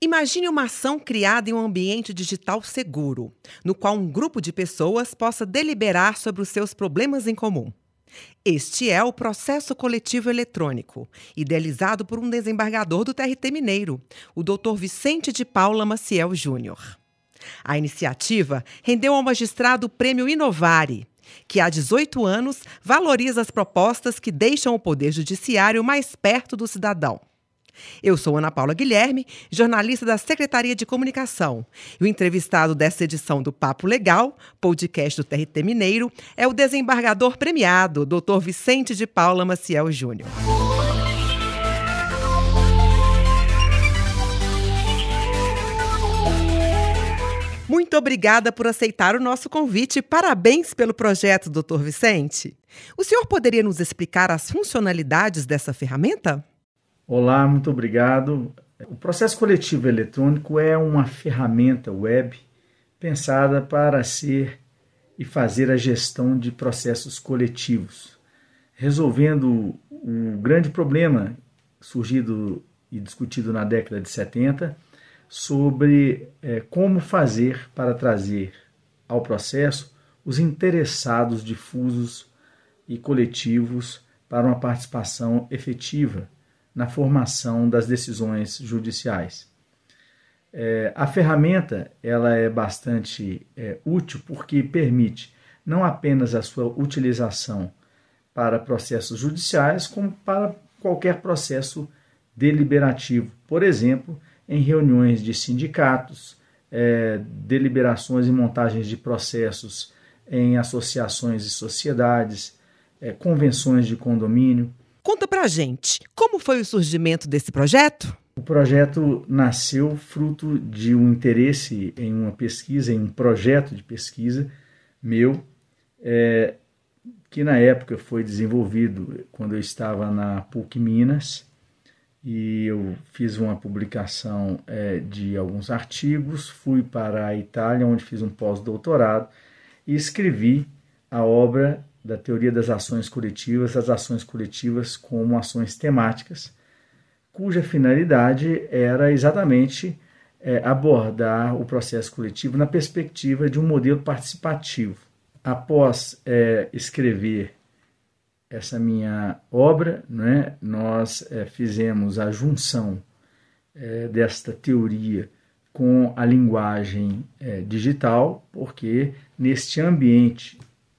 Imagine uma ação criada em um ambiente digital seguro, no qual um grupo de pessoas possa deliberar sobre os seus problemas em comum. Este é o processo coletivo eletrônico, idealizado por um desembargador do TRT Mineiro, o Dr. Vicente de Paula Maciel Júnior. A iniciativa rendeu ao magistrado o prêmio Inovare, que há 18 anos valoriza as propostas que deixam o Poder Judiciário mais perto do cidadão. Eu sou Ana Paula Guilherme, jornalista da Secretaria de Comunicação. E o entrevistado dessa edição do Papo Legal, podcast do TRT Mineiro, é o desembargador premiado, Dr. Vicente de Paula Maciel Júnior. Muito obrigada por aceitar o nosso convite. Parabéns pelo projeto, Dr. Vicente. O senhor poderia nos explicar as funcionalidades dessa ferramenta? Olá, muito obrigado. O processo coletivo eletrônico é uma ferramenta web pensada para ser e fazer a gestão de processos coletivos, resolvendo o grande problema surgido e discutido na década de 70 sobre é, como fazer para trazer ao processo os interessados difusos e coletivos para uma participação efetiva na formação das decisões judiciais. É, a ferramenta ela é bastante é, útil porque permite não apenas a sua utilização para processos judiciais, como para qualquer processo deliberativo. Por exemplo, em reuniões de sindicatos, é, deliberações e montagens de processos em associações e sociedades, é, convenções de condomínio. Conta pra gente, como foi o surgimento desse projeto? O projeto nasceu fruto de um interesse em uma pesquisa, em um projeto de pesquisa meu, é, que na época foi desenvolvido quando eu estava na PUC Minas e eu fiz uma publicação é, de alguns artigos, fui para a Itália, onde fiz um pós-doutorado e escrevi a obra da teoria das ações coletivas, as ações coletivas como ações temáticas, cuja finalidade era exatamente é, abordar o processo coletivo na perspectiva de um modelo participativo. Após é, escrever essa minha obra, né, nós é, fizemos a junção é, desta teoria com a linguagem é, digital, porque neste ambiente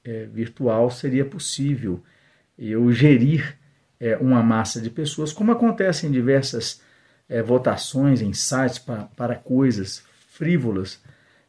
é, virtual seria possível eu gerir é, uma massa de pessoas, como acontece em diversas é, votações em sites para coisas frívolas.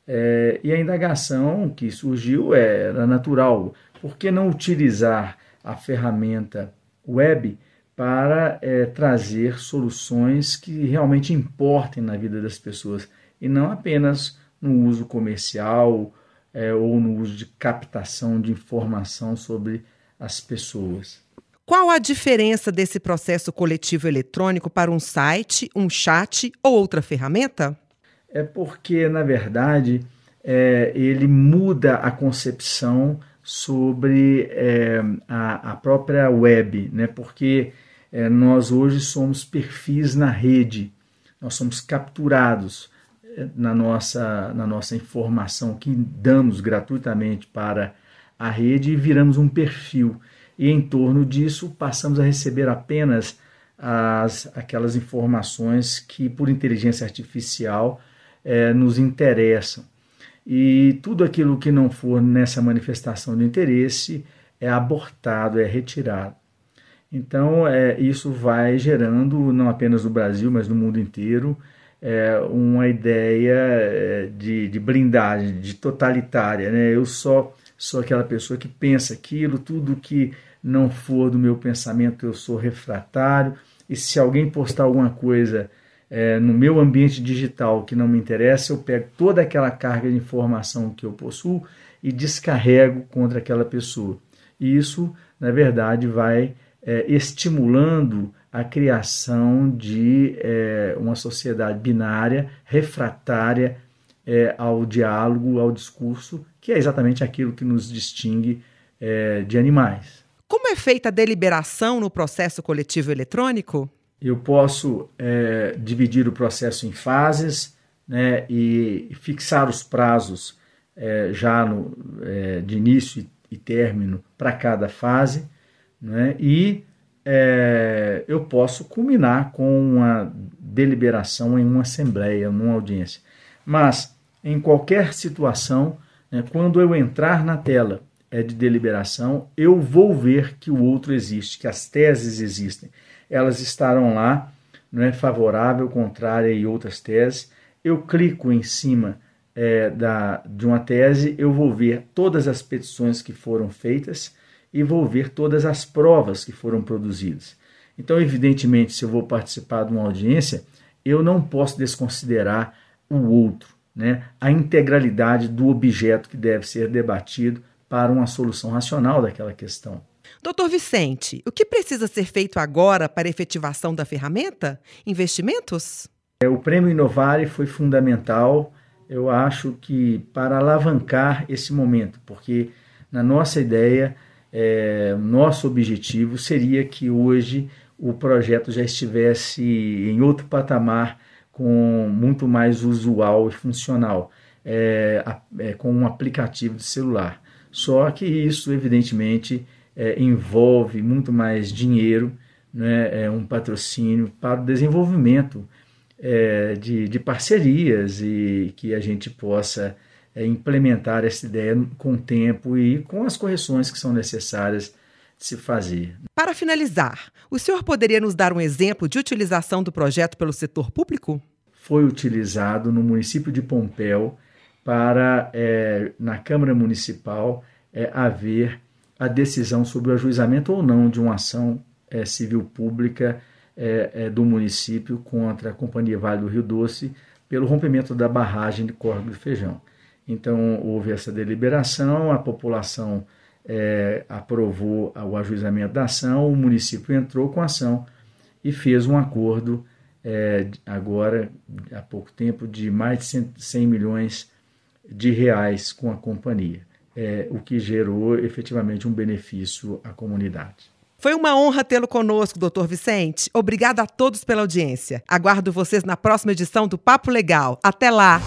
É, e a indagação que surgiu era natural. Por que não utilizar a ferramenta web para é, trazer soluções que realmente importem na vida das pessoas e não apenas no uso comercial é, ou no uso de captação de informação sobre as pessoas. Qual a diferença desse processo coletivo eletrônico para um site, um chat ou outra ferramenta? É porque, na verdade, é, ele muda a concepção sobre é, a, a, própria web, né? porque é, nós hoje somos perfis na rede, nós somos capturados na nossa, na nossa informação que damos gratuitamente para a rede e viramos um perfil. E em torno disso passamos a receber apenas as, aquelas informações que, por inteligência artificial, é, nos interessam. E tudo aquilo que não for nessa manifestação de interesse é abortado, é retirado. Então, é, isso vai gerando, não apenas no Brasil, mas no mundo inteiro, é, uma ideia é, de, de blindagem, de totalitária. Né? Eu só sou aquela pessoa que pensa aquilo, tudo que não for do meu pensamento eu sou refratário, e se alguém postar alguma coisa é, no meu ambiente digital que não me interessa, eu pego toda aquela carga de informação que eu possuo e descarrego contra aquela pessoa. E isso, na verdade, vai é, estimulando a criação de é, uma sociedade binária, refratária é, ao diálogo, ao discurso, que é exatamente aquilo que nos distingue é, de animais. Como é feita a deliberação no processo coletivo eletrônico? Eu posso dividir o processo em fases né, e fixar os prazos é, já no, de início e, e término para cada fase. Né, e é, eu posso culminar com uma deliberação em uma assembleia, numa audiência. Mas, em qualquer situação, né, quando eu entrar na tela é, de deliberação, eu vou ver que o outro existe, que as teses existem. Elas estarão lá, não é favorável, contrária e outras teses. Eu clico em cima é, da, de uma tese, eu vou ver todas as petições que foram feitas e vou ver todas as provas que foram produzidas. Então, evidentemente, se eu vou participar de uma audiência, eu não posso desconsiderar o outro, né? a integralidade do objeto que deve ser debatido para uma solução racional daquela questão. Doutor Vicente, o que precisa ser feito agora para a efetivação da ferramenta? Investimentos? É, o prêmio Inovare foi fundamental, eu acho que para alavancar esse momento, porque na nossa ideia, é, nosso objetivo seria que hoje o projeto já estivesse em outro patamar com muito mais usual e funcional, é, é, com um aplicativo de celular. Só que isso, evidentemente, é, envolve muito mais dinheiro, né, é um patrocínio para o desenvolvimento é, de, de, parcerias e que a gente possa é, implementar essa ideia com o tempo e com as correções que são necessárias de se fazer. Para finalizar, o senhor poderia nos dar um exemplo de utilização do projeto pelo setor público? Foi utilizado no município de Pompéu para, é, na Câmara Municipal, é, haver a decisão sobre o ajuizamento ou não de uma ação é, civil pública é, é, do município contra a Companhia Vale do Rio Doce pelo rompimento da barragem de Córrego do Feijão. Então, houve essa deliberação, a população é, aprovou o ajuizamento da ação, o município entrou com a ação e fez um acordo é, agora, há pouco tempo, de mais de 100 milhões de reais com a companhia, é, o que gerou efetivamente um benefício à comunidade. Foi uma honra tê-lo conosco, doutor Vicente. Obrigada a todos pela audiência. Aguardo vocês na próxima edição do Papo Legal. Até lá!